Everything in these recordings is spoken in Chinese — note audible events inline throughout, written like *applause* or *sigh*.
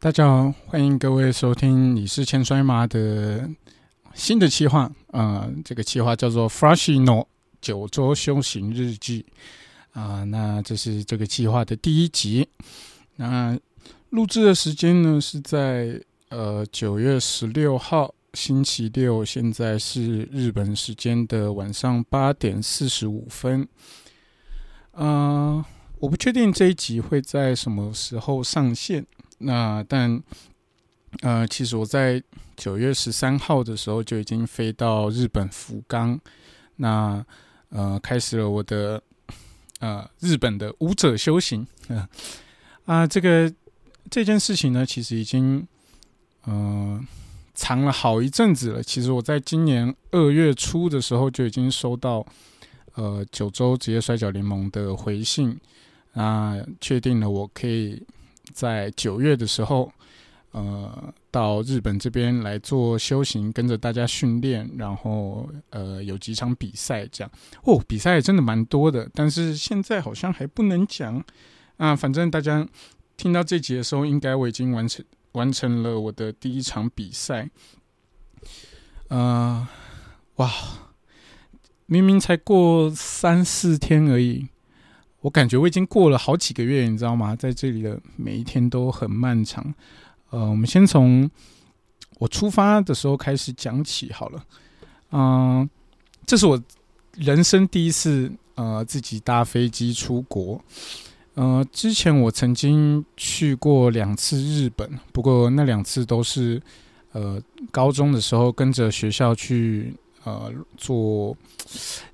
大家好，欢迎各位收听李氏千衰妈的新的企划啊、这个企划叫做 Frashino 九州修行日记啊、那这是这个计划的第一集。那录制的时间呢是在呃九月十六号星期六，现在是日本时间的晚上八点四十五分。嗯、我不确定这一集会在什么时候上线。那但呃，其实我在九月十三号的时候就已经飞到日本福冈，那呃开始了我的呃日本的武者修行。嗯、*laughs* 啊，这个这件事情呢，其实已经呃藏了好一阵子了。其实我在今年二月初的时候就已经收到呃九州职业摔角联盟的回信，那确定了我可以。在九月的时候，呃，到日本这边来做修行，跟着大家训练，然后呃，有几场比赛这样。哦，比赛真的蛮多的，但是现在好像还不能讲啊。反正大家听到这集的时候，应该我已经完成完成了我的第一场比赛。呃，哇，明明才过三四天而已。我感觉我已经过了好几个月，你知道吗？在这里的每一天都很漫长。呃，我们先从我出发的时候开始讲起好了。嗯、这是我人生第一次呃自己搭飞机出国。呃，之前我曾经去过两次日本，不过那两次都是呃高中的时候跟着学校去呃做。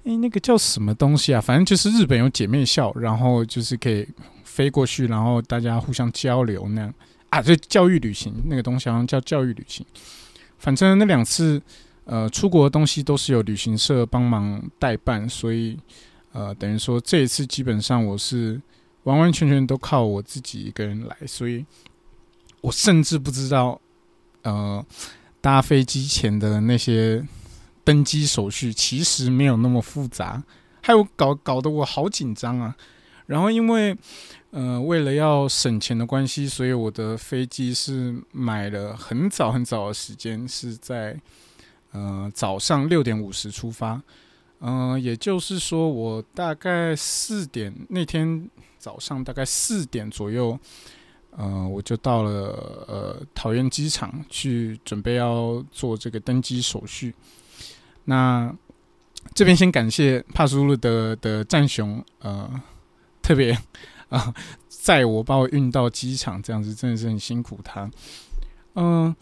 诶，那个叫什么东西啊？反正就是日本有姐妹校，然后就是可以飞过去，然后大家互相交流那样啊，就教育旅行那个东西好像叫教育旅行。反正那两次呃出国的东西都是有旅行社帮忙代办，所以呃等于说这一次基本上我是完完全全都靠我自己一个人来，所以我甚至不知道呃搭飞机前的那些。登机手续其实没有那么复杂，还有搞搞得我好紧张啊。然后因为呃为了要省钱的关系，所以我的飞机是买了很早很早的时间，是在呃早上六点五十出发。嗯、也就是说我大概四点那天早上大概四点左右，呃我就到了呃桃园机场去准备要做这个登机手续。那这边先感谢帕苏路的的战雄，呃，特别啊，载我把我运到机场，这样子真的是很辛苦他。嗯、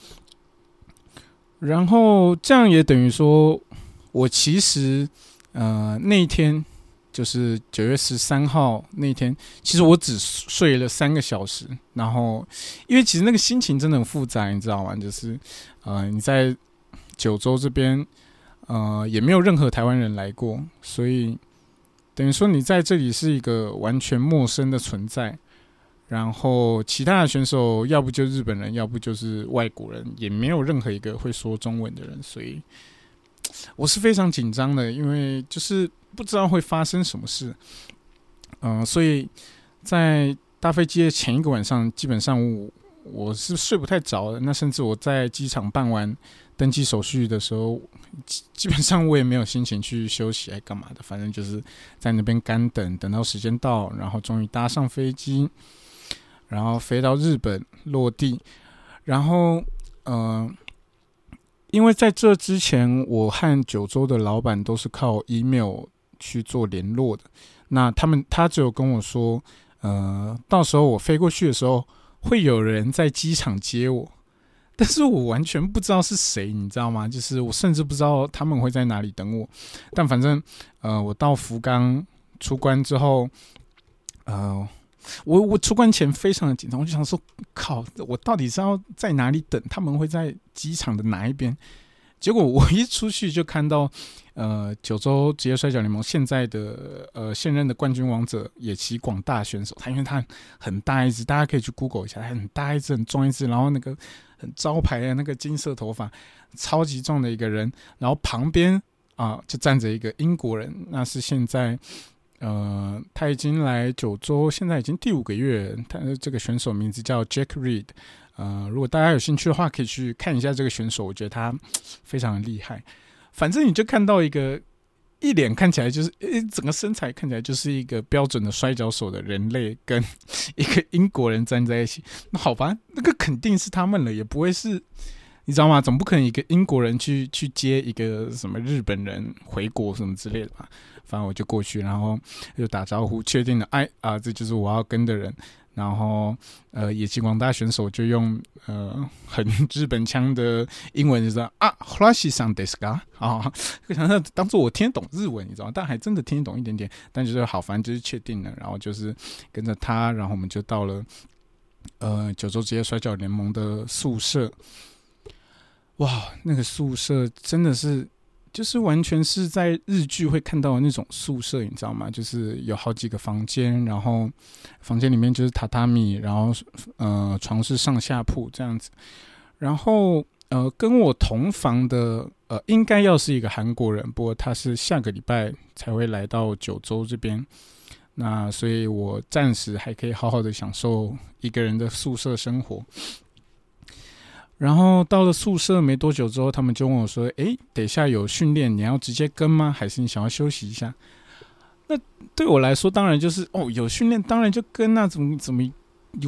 然后这样也等于说，我其实呃那一天就是九月十三号那天，其实我只睡了三个小时。然后因为其实那个心情真的很复杂，你知道吗？就是呃你在九州这边。呃，也没有任何台湾人来过，所以等于说你在这里是一个完全陌生的存在。然后其他的选手要不就日本人，要不就是外国人，也没有任何一个会说中文的人，所以我是非常紧张的，因为就是不知道会发生什么事。嗯、所以在搭飞机的前一个晚上，基本上我是睡不太着的。那甚至我在机场办完登机手续的时候，基本上我也没有心情去休息，还干嘛的？反正就是在那边干等，等到时间到，然后终于搭上飞机，然后飞到日本落地。然后，呃，因为在这之前，我和九州的老板都是靠 email 去做联络的。那他们他只有跟我说，呃，到时候我飞过去的时候，会有人在机场接我。但是我完全不知道是谁，你知道吗？就是我甚至不知道他们会在哪里等我。但反正，呃，我到福冈出关之后，呃，我我出关前非常的紧张，我就想说，靠，我到底是要在哪里等？他们会在机场的哪一边？结果我一出去就看到，呃，九州职业摔跤联盟现在的呃现任的冠军王者野崎广大选手，他因为他很大一只，大家可以去 Google 一下，他很大一只，很壮一只，然后那个很招牌的那个金色头发，超级壮的一个人，然后旁边啊、就站着一个英国人，那是现在呃，他已经来九州，现在已经第五个月。他这个选手名字叫 Jack Reed。呃，如果大家有兴趣的话，可以去看一下这个选手，我觉得他非常的厉害。反正你就看到一个一脸看起来就是，诶，整个身材看起来就是一个标准的摔跤手的人类，跟一个英国人站在一起。那好吧，那个肯定是他们了，也不会是。你知道吗？总不可能一个英国人去去接一个什么日本人回国什么之类的吧？反正我就过去，然后就打招呼，确定了，哎啊，这就是我要跟的人。然后呃，野鸡广大选手就用呃很 *laughs* 日本腔的英文就说啊，弗拉西桑德斯嘎啊，想要当做我听得懂日文，你知道吗？但还真的听得懂一点点。但就是好，反正就是确定了，然后就是跟着他，然后我们就到了呃九州职业摔跤联盟的宿舍。哇，那个宿舍真的是，就是完全是在日剧会看到的那种宿舍，你知道吗？就是有好几个房间，然后房间里面就是榻榻米，然后呃床是上下铺这样子。然后呃跟我同房的呃应该要是一个韩国人，不过他是下个礼拜才会来到九州这边，那所以我暂时还可以好好的享受一个人的宿舍生活。然后到了宿舍没多久之后，他们就问我说：“诶，等一下有训练，你要直接跟吗？还是你想要休息一下？”那对我来说，当然就是哦，有训练当然就跟那怎么怎么，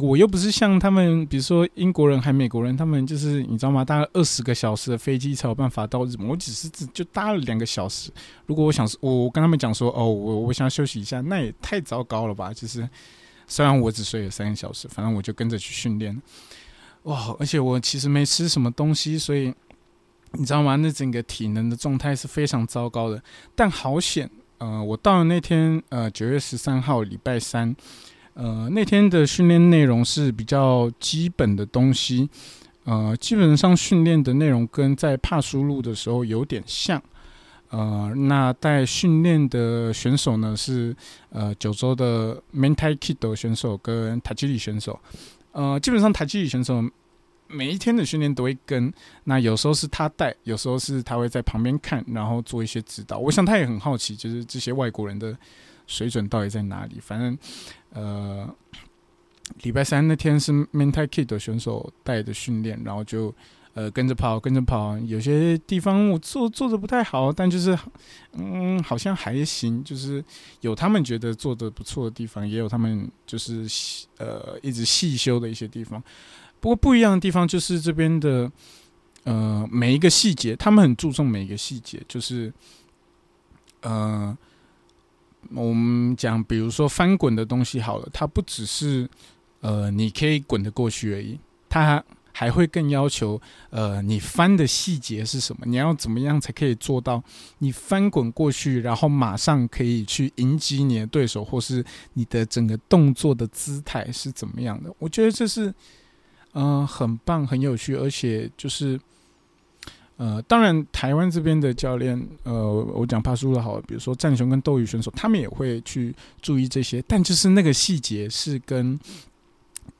我又不是像他们，比如说英国人还美国人，他们就是你知道吗？大概二十个小时的飞机才有办法到日本，我只是只就搭了两个小时。如果我想我我跟他们讲说：“哦，我我想休息一下”，那也太糟糕了吧？就是虽然我只睡了三个小时，反正我就跟着去训练。哇！而且我其实没吃什么东西，所以你知道吗？那整个体能的状态是非常糟糕的。但好险，呃，我到了那天，呃，九月十三号，礼拜三，呃，那天的训练内容是比较基本的东西，呃，基本上训练的内容跟在帕输入的时候有点像。呃，那带训练的选手呢是呃九州的 Mentai Kid 选手跟塔吉里选手。呃，基本上台积选手每一天的训练都会跟，那有时候是他带，有时候是他会在旁边看，然后做一些指导。我想他也很好奇，就是这些外国人的水准到底在哪里。反正，呃，礼拜三那天是 Mental Kid 的选手带的训练，然后就。呃，跟着跑，跟着跑，有些地方我做做的不太好，但就是，嗯，好像还行，就是有他们觉得做的不错的地方，也有他们就是呃一直细修的一些地方。不过不一样的地方就是这边的呃每一个细节，他们很注重每一个细节，就是呃我们讲，比如说翻滚的东西好了，它不只是呃你可以滚得过去而已，它。还会更要求，呃，你翻的细节是什么？你要怎么样才可以做到你翻滚过去，然后马上可以去迎击你的对手，或是你的整个动作的姿态是怎么样的？我觉得这是，嗯，很棒、很有趣，而且就是，呃，当然台湾这边的教练，呃，我讲怕输的好，比如说战雄跟斗鱼选手，他们也会去注意这些，但就是那个细节是跟，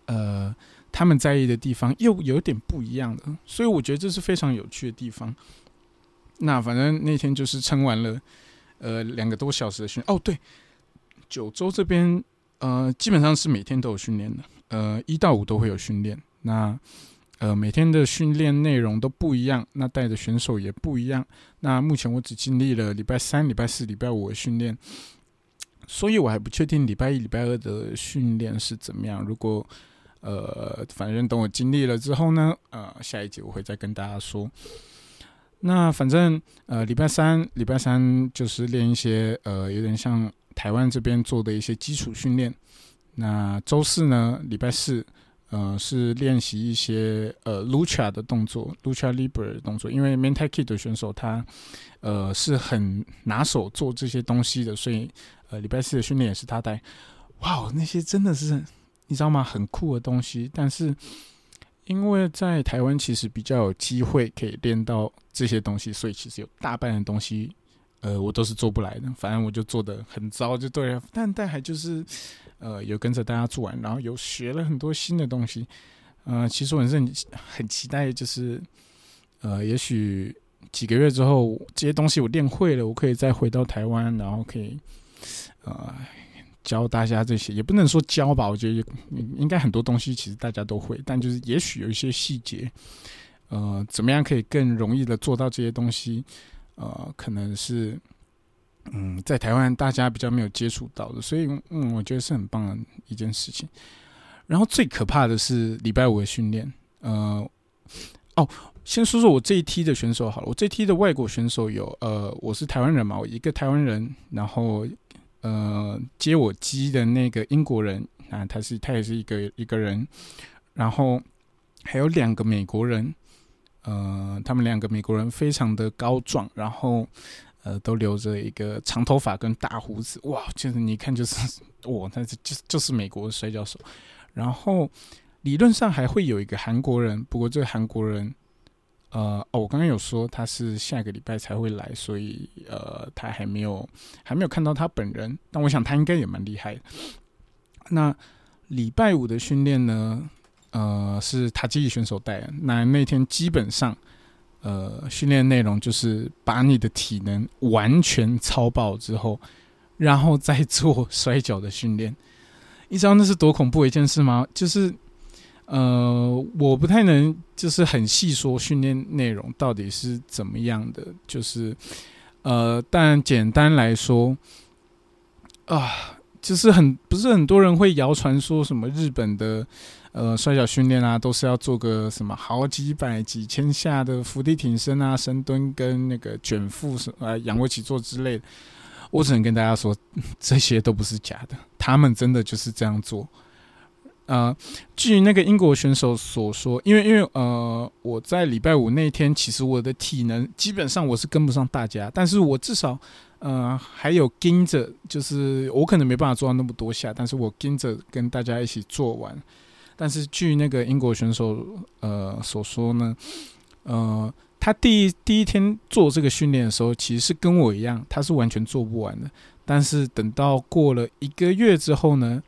呃。他们在意的地方又有点不一样的，所以我觉得这是非常有趣的地方。那反正那天就是撑完了，呃，两个多小时的训。哦，对，九州这边呃基本上是每天都有训练的，呃，一到五都会有训练。那呃每天的训练内容都不一样，那带的选手也不一样。那目前我只经历了礼拜三、礼拜四、礼拜五的训练，所以我还不确定礼拜一、礼拜二的训练是怎么样。如果呃，反正等我经历了之后呢，呃，下一集我会再跟大家说。那反正呃，礼拜三，礼拜三就是练一些呃，有点像台湾这边做的一些基础训练。那周四呢，礼拜四，呃，是练习一些呃，Lucha 的动作，Lucha Libre 的动作。因为 m e n t a i k i 的选手他呃是很拿手做这些东西的，所以呃，礼拜四的训练也是他带。哇，那些真的是。你知道吗？很酷的东西，但是因为在台湾其实比较有机会可以练到这些东西，所以其实有大半的东西，呃，我都是做不来的。反正我就做的很糟，就对了。但但还就是，呃，有跟着大家做完，然后有学了很多新的东西。呃，其实我是很很期待，就是呃，也许几个月之后，这些东西我练会了，我可以再回到台湾，然后可以。呃教大家这些，也不能说教吧，我觉得应该很多东西其实大家都会，但就是也许有一些细节，呃，怎么样可以更容易的做到这些东西，呃，可能是。嗯，在台湾大家比较没有接触到的，所以嗯，我觉得是很棒的一件事情。然后最可怕的是礼拜五的训练，呃，哦，先说说我这一梯的选手好了。我这一梯的外国选手有，呃，我是台湾人嘛，我一个台湾人，然后呃，接我机的那个英国人啊，他是他也是一个一个人，然后还有两个美国人，呃，他们两个美国人非常的高壮，然后。呃，都留着一个长头发跟大胡子，哇，就是你看就是哇，那是就就是美国的摔跤手。然后理论上还会有一个韩国人，不过这个韩国人，呃，哦，我刚刚有说他是下个礼拜才会来，所以呃，他还没有还没有看到他本人，但我想他应该也蛮厉害。那礼拜五的训练呢，呃，是塔吉里选手带，那那天基本上。呃，训练内容就是把你的体能完全超爆之后，然后再做 *laughs* 摔跤的训练。你知道那是多恐怖一件事吗？就是，呃，我不太能就是很细说训练内容到底是怎么样的。就是，呃，但简单来说，啊，就是很不是很多人会谣传说什么日本的。呃，摔跤训练啊，都是要做个什么好几百、几千下的伏地挺身啊、深蹲跟那个卷腹什呃仰卧起坐之类的。我只能跟大家说，*laughs* 这些都不是假的，他们真的就是这样做。呃，据那个英国选手所说，因为因为呃，我在礼拜五那天，其实我的体能基本上我是跟不上大家，但是我至少呃还有跟着，就是我可能没办法做到那么多下，但是我跟着跟大家一起做完。但是据那个英国选手呃所说呢，呃，他第一第一天做这个训练的时候，其实是跟我一样，他是完全做不完的。但是等到过了一个月之后呢，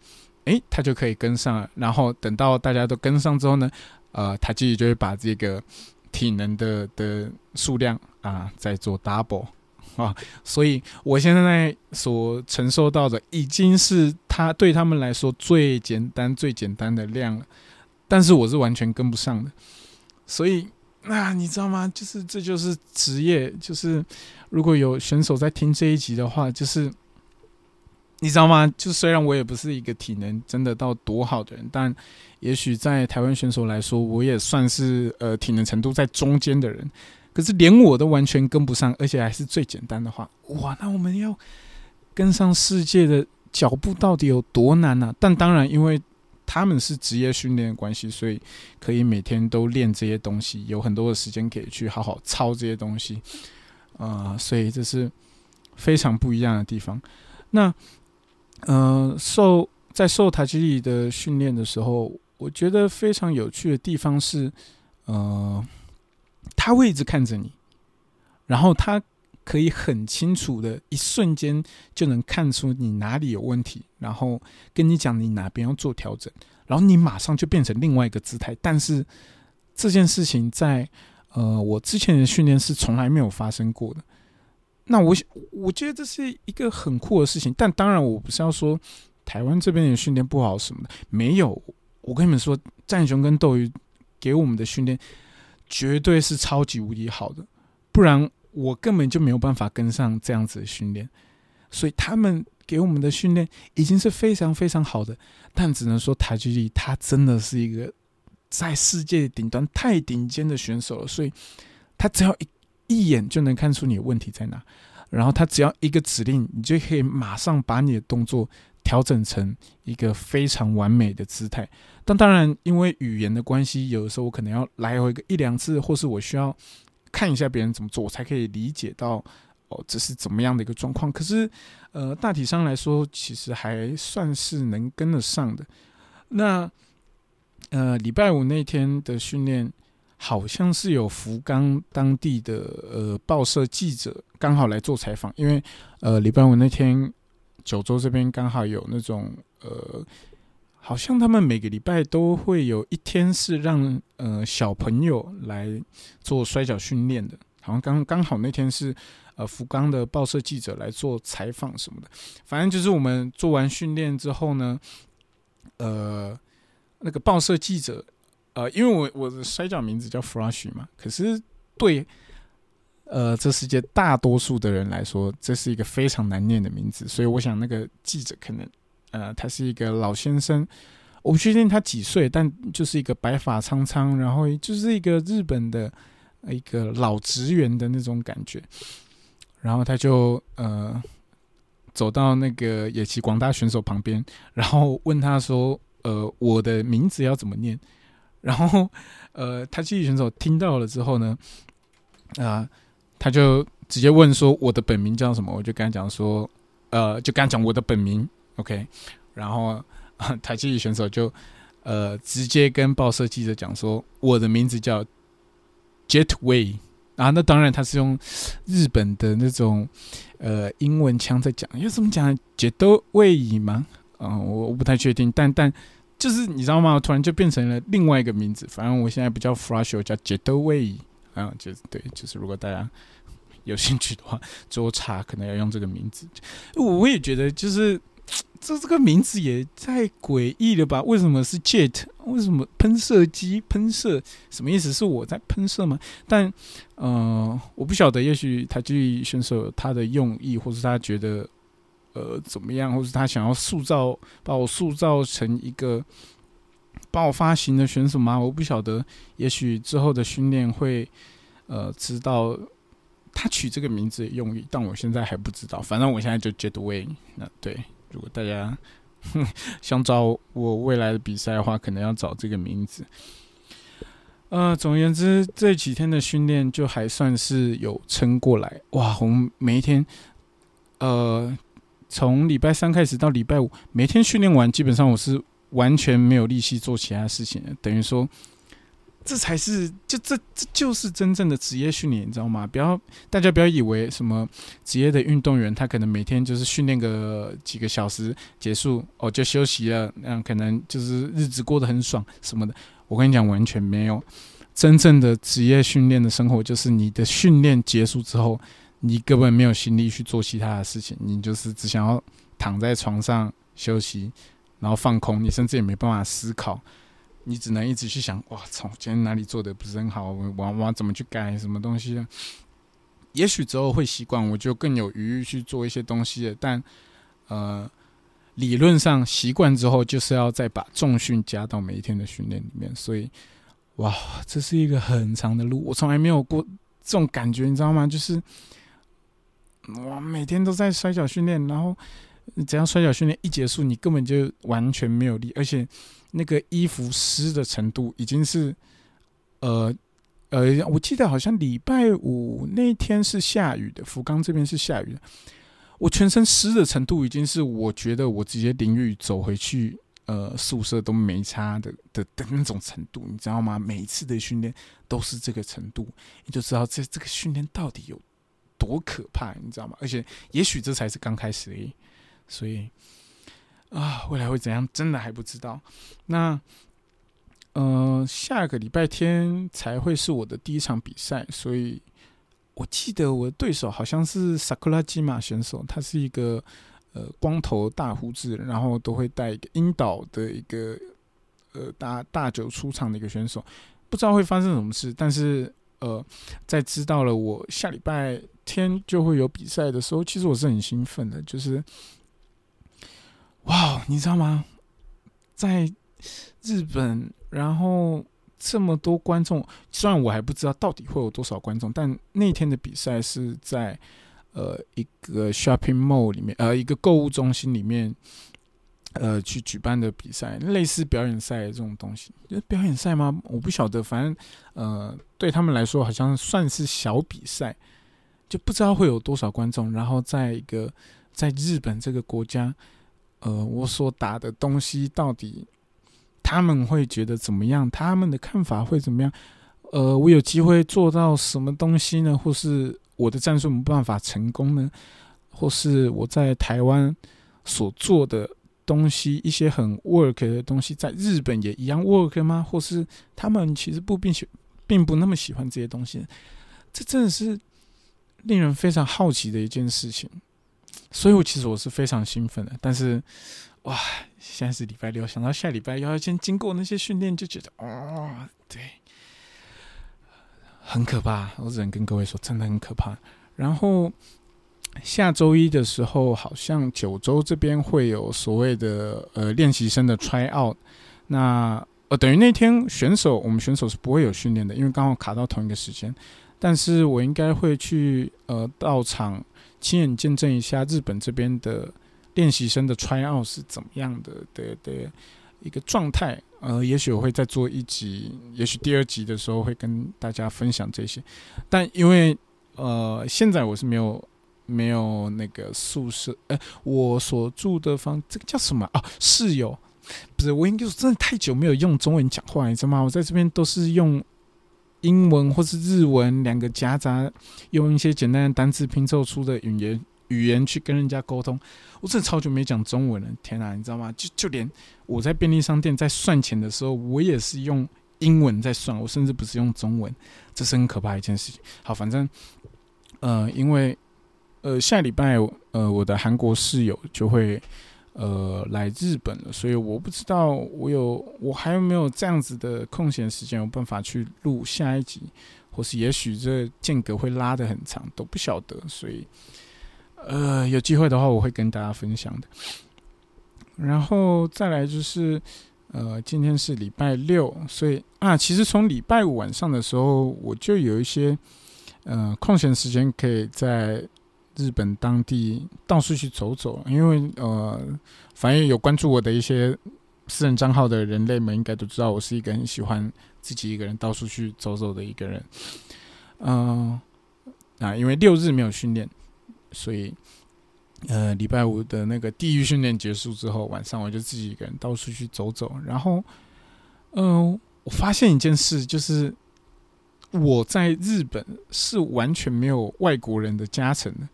诶，他就可以跟上了。然后等到大家都跟上之后呢，呃，他继续就会把这个体能的的数量啊再做 double。啊，所以我现在所承受到的已经是他对他们来说最简单、最简单的量了，但是我是完全跟不上的。所以，那你知道吗？就是这就是职业，就是如果有选手在听这一集的话，就是你知道吗？就虽然我也不是一个体能真的到多好的人，但也许在台湾选手来说，我也算是呃体能程度在中间的人。可是连我都完全跟不上，而且还是最简单的话，哇！那我们要跟上世界的脚步到底有多难呢？但当然，因为他们是职业训练的关系，所以可以每天都练这些东西，有很多的时间可以去好好操这些东西。啊，所以这是非常不一样的地方。那呃，受在受台积力的训练的时候，我觉得非常有趣的地方是，呃。他会一直看着你，然后他可以很清楚的一瞬间就能看出你哪里有问题，然后跟你讲你哪边要做调整，然后你马上就变成另外一个姿态。但是这件事情在呃我之前的训练是从来没有发生过的。那我我觉得这是一个很酷的事情。但当然我不是要说台湾这边的训练不好什么的，没有。我跟你们说，战雄跟斗鱼给我们的训练。绝对是超级无敌好的，不然我根本就没有办法跟上这样子的训练。所以他们给我们的训练已经是非常非常好的，但只能说台积力他真的是一个在世界顶端太顶尖的选手了。所以他只要一一眼就能看出你的问题在哪，然后他只要一个指令，你就可以马上把你的动作。调整成一个非常完美的姿态，但当然，因为语言的关系，有的时候我可能要来回个一两次，或是我需要看一下别人怎么做，我才可以理解到哦，这是怎么样的一个状况。可是，呃，大体上来说，其实还算是能跟得上的。那，呃，礼拜五那天的训练，好像是有福冈当地的呃报社记者刚好来做采访，因为呃，礼拜五那天。九州这边刚好有那种呃，好像他们每个礼拜都会有一天是让呃小朋友来做摔跤训练的，好像刚刚好那天是呃福冈的报社记者来做采访什么的。反正就是我们做完训练之后呢，呃，那个报社记者，呃，因为我我的摔跤名字叫 Flash 嘛，可是对。呃，这世界大多数的人来说，这是一个非常难念的名字，所以我想那个记者可能，呃，他是一个老先生，我不确定他几岁，但就是一个白发苍苍，然后就是一个日本的一个老职员的那种感觉，然后他就呃走到那个野崎广大选手旁边，然后问他说：“呃，我的名字要怎么念？”然后呃，他记忆选手听到了之后呢，啊。他就直接问说：“我的本名叫什么？”我就跟他讲说：“呃，就跟他讲我的本名，OK。”然后台积选手就呃直接跟报社记者讲说：“我的名字叫 Jetway 啊。”那当然他是用日本的那种呃英文腔在讲，要怎么讲 Jetway 吗？嗯，我不太确定，但但就是你知道吗？突然就变成了另外一个名字。反正我现在不叫 Flash，叫 Jetway。啊，就是对，就是如果大家有兴趣的话，做查可能要用这个名字。我也觉得，就是这这个名字也太诡异了吧？为什么是 jet？为什么喷射机？喷射什么意思？是我在喷射吗？但呃，我不晓得，也许台剧选手他的用意，或是他觉得呃怎么样，或是他想要塑造把我塑造成一个。爆发型的选手吗？我不晓得，也许之后的训练会，呃，知道他取这个名字的用意，但我现在还不知道。反正我现在就 Jetway。那对，如果大家想找我未来的比赛的话，可能要找这个名字。呃，总而言之，这几天的训练就还算是有撑过来。哇，我们每一天，呃，从礼拜三开始到礼拜五，每天训练完，基本上我是。完全没有力气做其他事情，等于说，这才是就这这就是真正的职业训练，你知道吗？不要大家不要以为什么职业的运动员，他可能每天就是训练个几个小时结束哦就休息了，那样可能就是日子过得很爽什么的。我跟你讲，完全没有真正的职业训练的生活，就是你的训练结束之后，你根本没有心力去做其他的事情，你就是只想要躺在床上休息。然后放空，你甚至也没办法思考，你只能一直去想：哇操，今天哪里做的不是很好？我我我怎么去改什么东西？也许之后会习惯，我就更有余裕去做一些东西。但呃，理论上习惯之后，就是要再把重训加到每一天的训练里面。所以，哇，这是一个很长的路，我从来没有过这种感觉，你知道吗？就是我每天都在摔跤训练，然后。只要摔跤训练一结束，你根本就完全没有力，而且那个衣服湿的程度已经是，呃呃，我记得好像礼拜五那天是下雨的，福冈这边是下雨的，我全身湿的程度已经是我觉得我直接淋雨走回去，呃，宿舍都没差的的的那种程度，你知道吗？每一次的训练都是这个程度，你就知道这这个训练到底有多可怕，你知道吗？而且也许这才是刚开始而已。所以啊，未来会怎样，真的还不知道。那呃，下个礼拜天才会是我的第一场比赛，所以我记得我的对手好像是萨克拉基马选手，他是一个呃光头大胡子，然后都会带一个樱岛的一个呃大大酒出场的一个选手，不知道会发生什么事。但是呃，在知道了我下礼拜天就会有比赛的时候，其实我是很兴奋的，就是。哇，你知道吗？在日本，然后这么多观众，虽然我还不知道到底会有多少观众，但那天的比赛是在呃一个 shopping mall 里面，呃一个购物中心里面，呃去举办的比赛，类似表演赛这种东西。表演赛吗？我不晓得，反正呃对他们来说好像算是小比赛，就不知道会有多少观众。然后在一个在日本这个国家。呃，我所打的东西到底他们会觉得怎么样？他们的看法会怎么样？呃，我有机会做到什么东西呢？或是我的战术没办法成功呢？或是我在台湾所做的东西，一些很 work 的东西，在日本也一样 work 吗？或是他们其实不并喜并不那么喜欢这些东西？这真的是令人非常好奇的一件事情。所以，我其实我是非常兴奋的。但是，哇，现在是礼拜六，想到下礼拜又要先经过那些训练，就觉得，哦，对，很可怕。我只能跟各位说，真的很可怕。然后。下周一的时候，好像九州这边会有所谓的呃练习生的 try out，那呃等于那天选手我们选手是不会有训练的，因为刚好卡到同一个时间。但是我应该会去呃到场亲眼见证一下日本这边的练习生的 try out 是怎么样的的的一个状态。呃，也许我会再做一集，也许第二集的时候会跟大家分享这些。但因为呃现在我是没有。没有那个宿舍，哎，我所住的房，这个叫什么啊？室友，不是，我应该说真的太久没有用中文讲话，你知道吗？我在这边都是用英文或是日文两个夹杂，用一些简单的单词拼凑出的语言语言去跟人家沟通。我真的超久没讲中文了，天哪，你知道吗？就就连我在便利商店在算钱的时候，我也是用英文在算，我甚至不是用中文，这是很可怕一件事情。好，反正，呃，因为。呃，下礼拜呃，我的韩国室友就会呃来日本了，所以我不知道我有我还有没有这样子的空闲时间，有办法去录下一集，或是也许这间隔会拉得很长，都不晓得。所以呃，有机会的话，我会跟大家分享的。然后再来就是呃，今天是礼拜六，所以啊，其实从礼拜五晚上的时候，我就有一些呃空闲时间可以在。日本当地到处去走走，因为呃，反正有关注我的一些私人账号的人类们，应该都知道我是一个很喜欢自己一个人到处去走走的一个人。嗯，啊，因为六日没有训练，所以呃，礼拜五的那个地狱训练结束之后，晚上我就自己一个人到处去走走。然后，嗯，我发现一件事，就是我在日本是完全没有外国人的加成的。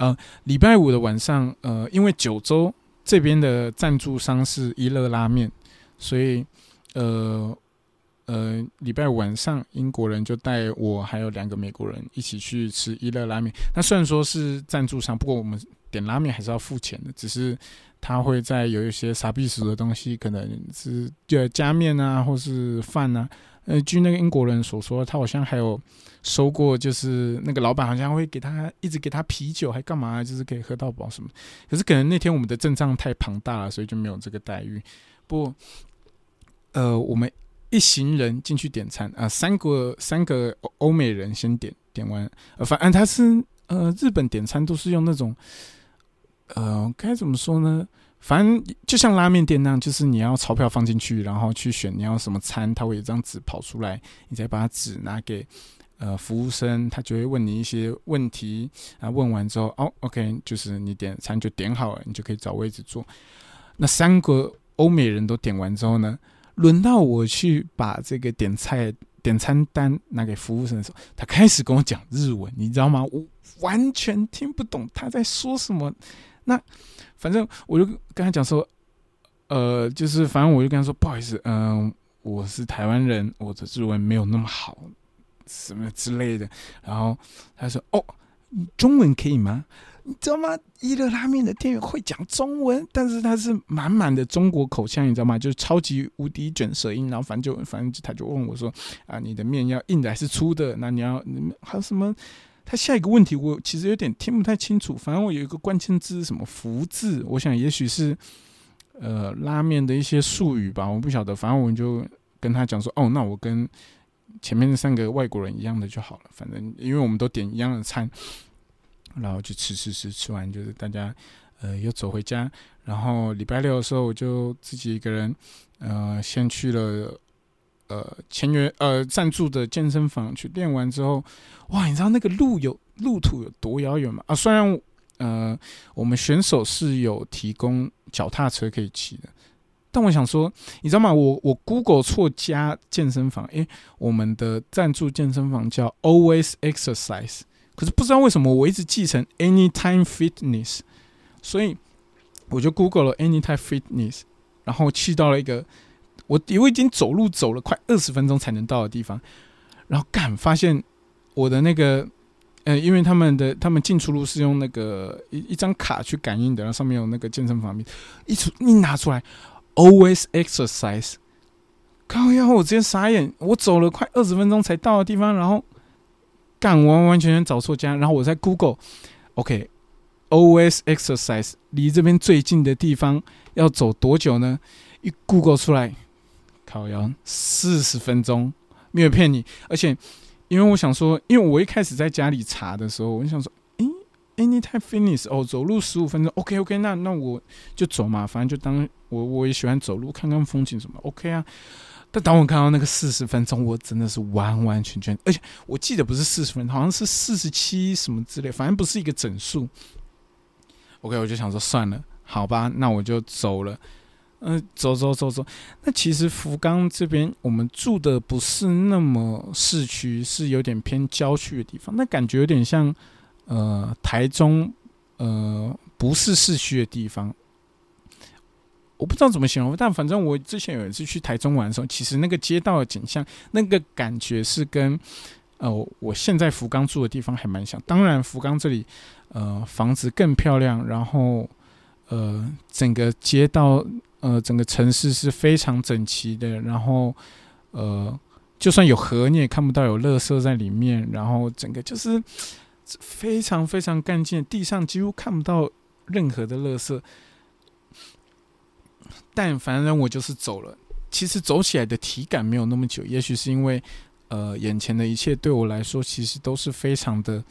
呃，礼拜五的晚上，呃，因为九州这边的赞助商是一乐拉面，所以，呃，呃，礼拜五晚上，英国人就带我还有两个美国人一起去吃一乐拉面。那虽然说是赞助商，不过我们点拉面还是要付钱的，只是他会在有一些傻逼死的东西，可能是就加面啊，或是饭啊。呃，据那个英国人所说，他好像还有收过，就是那个老板好像会给他一直给他啤酒，还干嘛，就是可以喝到饱什么。可是可能那天我们的阵仗太庞大了，所以就没有这个待遇。不，呃，我们一行人进去点餐啊，三个三个欧美人先点点完，呃，反正他是呃日本点餐都是用那种，呃，该怎么说呢？反正就像拉面店那样，就是你要钞票放进去，然后去选你要什么餐，他会有张纸跑出来，你再把纸拿给呃服务生，他就会问你一些问题啊。问完之后，哦，OK，就是你点餐就点好了，你就可以找位置坐。那三个欧美人都点完之后呢，轮到我去把这个点菜点餐单拿给服务生的时候，他开始跟我讲日文，你知道吗？我完全听不懂他在说什么。那反正我就跟他讲说，呃，就是反正我就跟他说，不好意思，嗯，我是台湾人，我的日文没有那么好，什么之类的。然后他说，哦，中文可以吗？你知道吗？一乐拉面的店员会讲中文，但是他是满满的中国口腔，你知道吗？就是超级无敌卷舌音。然后反正就反正他就问我说，啊，你的面要硬的还是粗的？那你要还有什么？他下一个问题我其实有点听不太清楚，反正我有一个关键字什么“福”字，我想也许是呃拉面的一些术语吧，我不晓得。反正我就跟他讲说，哦，那我跟前面那三个外国人一样的就好了。反正因为我们都点一样的餐，然后就吃吃吃，吃完就是大家呃又走回家。然后礼拜六的时候，我就自己一个人呃先去了。呃，签约呃赞助的健身房去练完之后，哇，你知道那个路有路途有多遥远吗？啊，虽然呃我们选手是有提供脚踏车可以骑的，但我想说，你知道吗？我我 Google 错加健身房，诶，我们的赞助健身房叫 Always Exercise，可是不知道为什么我一直记成 Anytime Fitness，所以我就 Google 了 Anytime Fitness，然后去到了一个。我我已经走路走了快二十分钟才能到的地方，然后干发现我的那个呃，因为他们的他们进出路是用那个一一张卡去感应的，然后上面有那个健身房，一出一拿出来，always exercise，靠呀！我直接傻眼，我走了快二十分钟才到的地方，然后干完完全全找错家，然后我在 Google，OK，always exercise，离这边最近的地方要走多久呢？一 Google 出来，靠呀，四十分钟，没有骗你，而且。因为我想说，因为我一开始在家里查的时候，我就想说，诶，Anytime finish 哦，走路十五分钟，OK OK，那那我就走嘛，反正就当我我也喜欢走路，看看风景什么，OK 啊。但当我看到那个四十分钟，我真的是完完全全，而且我记得不是四十分，好像是四十七什么之类，反正不是一个整数。OK，我就想说算了，好吧，那我就走了。嗯，走走走走。那其实福冈这边我们住的不是那么市区，是有点偏郊区的地方。那感觉有点像呃台中，呃不是市区的地方。我不知道怎么形容，但反正我之前有一次去台中玩的时候，其实那个街道的景象，那个感觉是跟呃我现在福冈住的地方还蛮像。当然，福冈这里呃房子更漂亮，然后呃整个街道。呃，整个城市是非常整齐的，然后，呃，就算有河，你也看不到有垃圾在里面，然后整个就是 *tsk* 非常非常干净，地上几乎看不到任何的垃圾。但反正我就是走了，其实走起来的体感没有那么久，也许是因为，呃，眼前的一切对我来说其实都是非常的，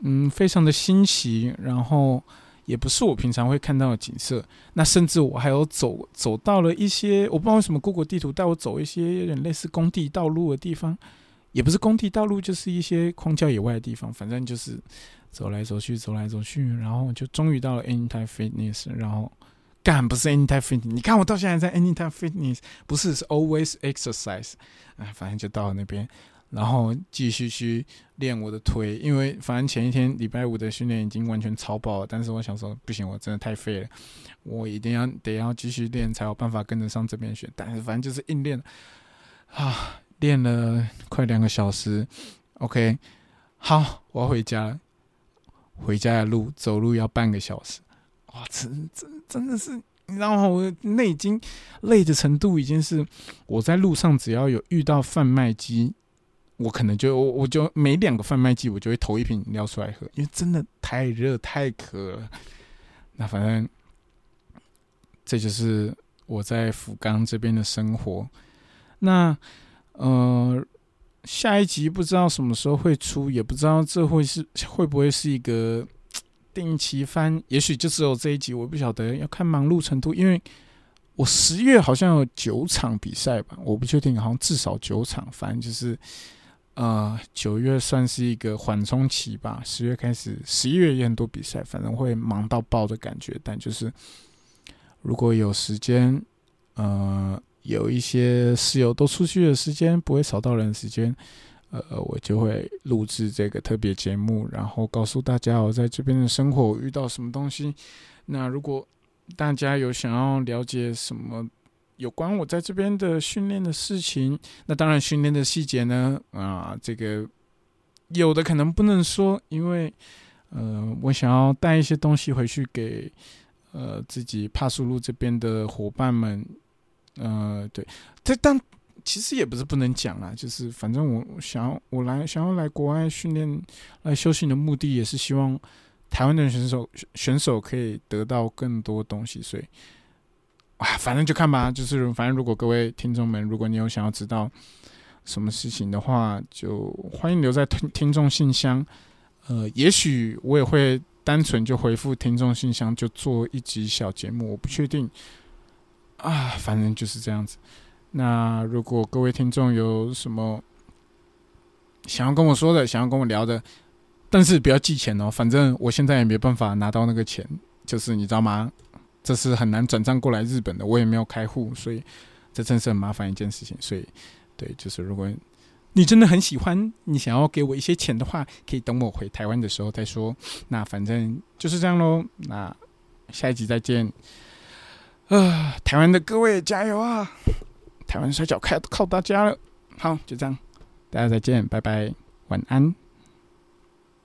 嗯，非常的新奇，然后。也不是我平常会看到的景色，那甚至我还有走走到了一些我不知道为什么谷歌地图带我走一些有点类似工地道路的地方，也不是工地道路，就是一些荒郊野外的地方，反正就是走来走去，走来走去，然后就终于到了 Anytime Fitness，然后干不是 Anytime Fitness，你看我到现在在 Anytime Fitness，不是是 Always Exercise，哎，反正就到了那边。然后继续去练我的腿，因为反正前一天礼拜五的训练已经完全超爆了。但是我想说，不行，我真的太废了，我一定要得要继续练，才有办法跟得上这边选。但是反正就是硬练，啊，练了快两个小时。OK，好，我要回家了。回家的路走路要半个小时，哇，真真真的是，你知道吗？我那已经累的程度已经是我在路上只要有遇到贩卖机。我可能就我我就每两个贩卖机，我就会投一瓶饮料出来喝，因为真的太热太渴了。那反正这就是我在福冈这边的生活。那呃，下一集不知道什么时候会出，也不知道这会是会不会是一个定期番，也许就只有这一集，我不晓得要看忙碌程度，因为我十月好像有九场比赛吧，我不确定，好像至少九场，反正就是。呃，九月算是一个缓冲期吧。十月开始，十一月也很多比赛，反正会忙到爆的感觉。但就是如果有时间，呃，有一些室友都出去的时间，不会少到人的时间，呃，我就会录制这个特别节目，然后告诉大家我在这边的生活遇到什么东西。那如果大家有想要了解什么？有关我在这边的训练的事情，那当然训练的细节呢，啊，这个有的可能不能说，因为呃，我想要带一些东西回去给呃自己帕苏路这边的伙伴们，呃，对，这但其实也不是不能讲啦，就是反正我想要我来想要来国外训练来休息的目的，也是希望台湾的选手选手可以得到更多东西，所以。啊，反正就看吧。就是反正，如果各位听众们，如果你有想要知道什么事情的话，就欢迎留在听听众信箱。呃，也许我也会单纯就回复听众信箱，就做一集小节目。我不确定啊，反正就是这样子。那如果各位听众有什么想要跟我说的，想要跟我聊的，但是不要寄钱哦。反正我现在也没办法拿到那个钱，就是你知道吗？这是很难转账过来日本的，我也没有开户，所以这真是很麻烦一件事情。所以，对，就是如果你真的很喜欢，你想要给我一些钱的话，可以等我回台湾的时候再说。那反正就是这样喽。那下一集再见。啊，台湾的各位加油啊！台湾摔跤靠靠大家了。好，就这样，大家再见，拜拜，晚安。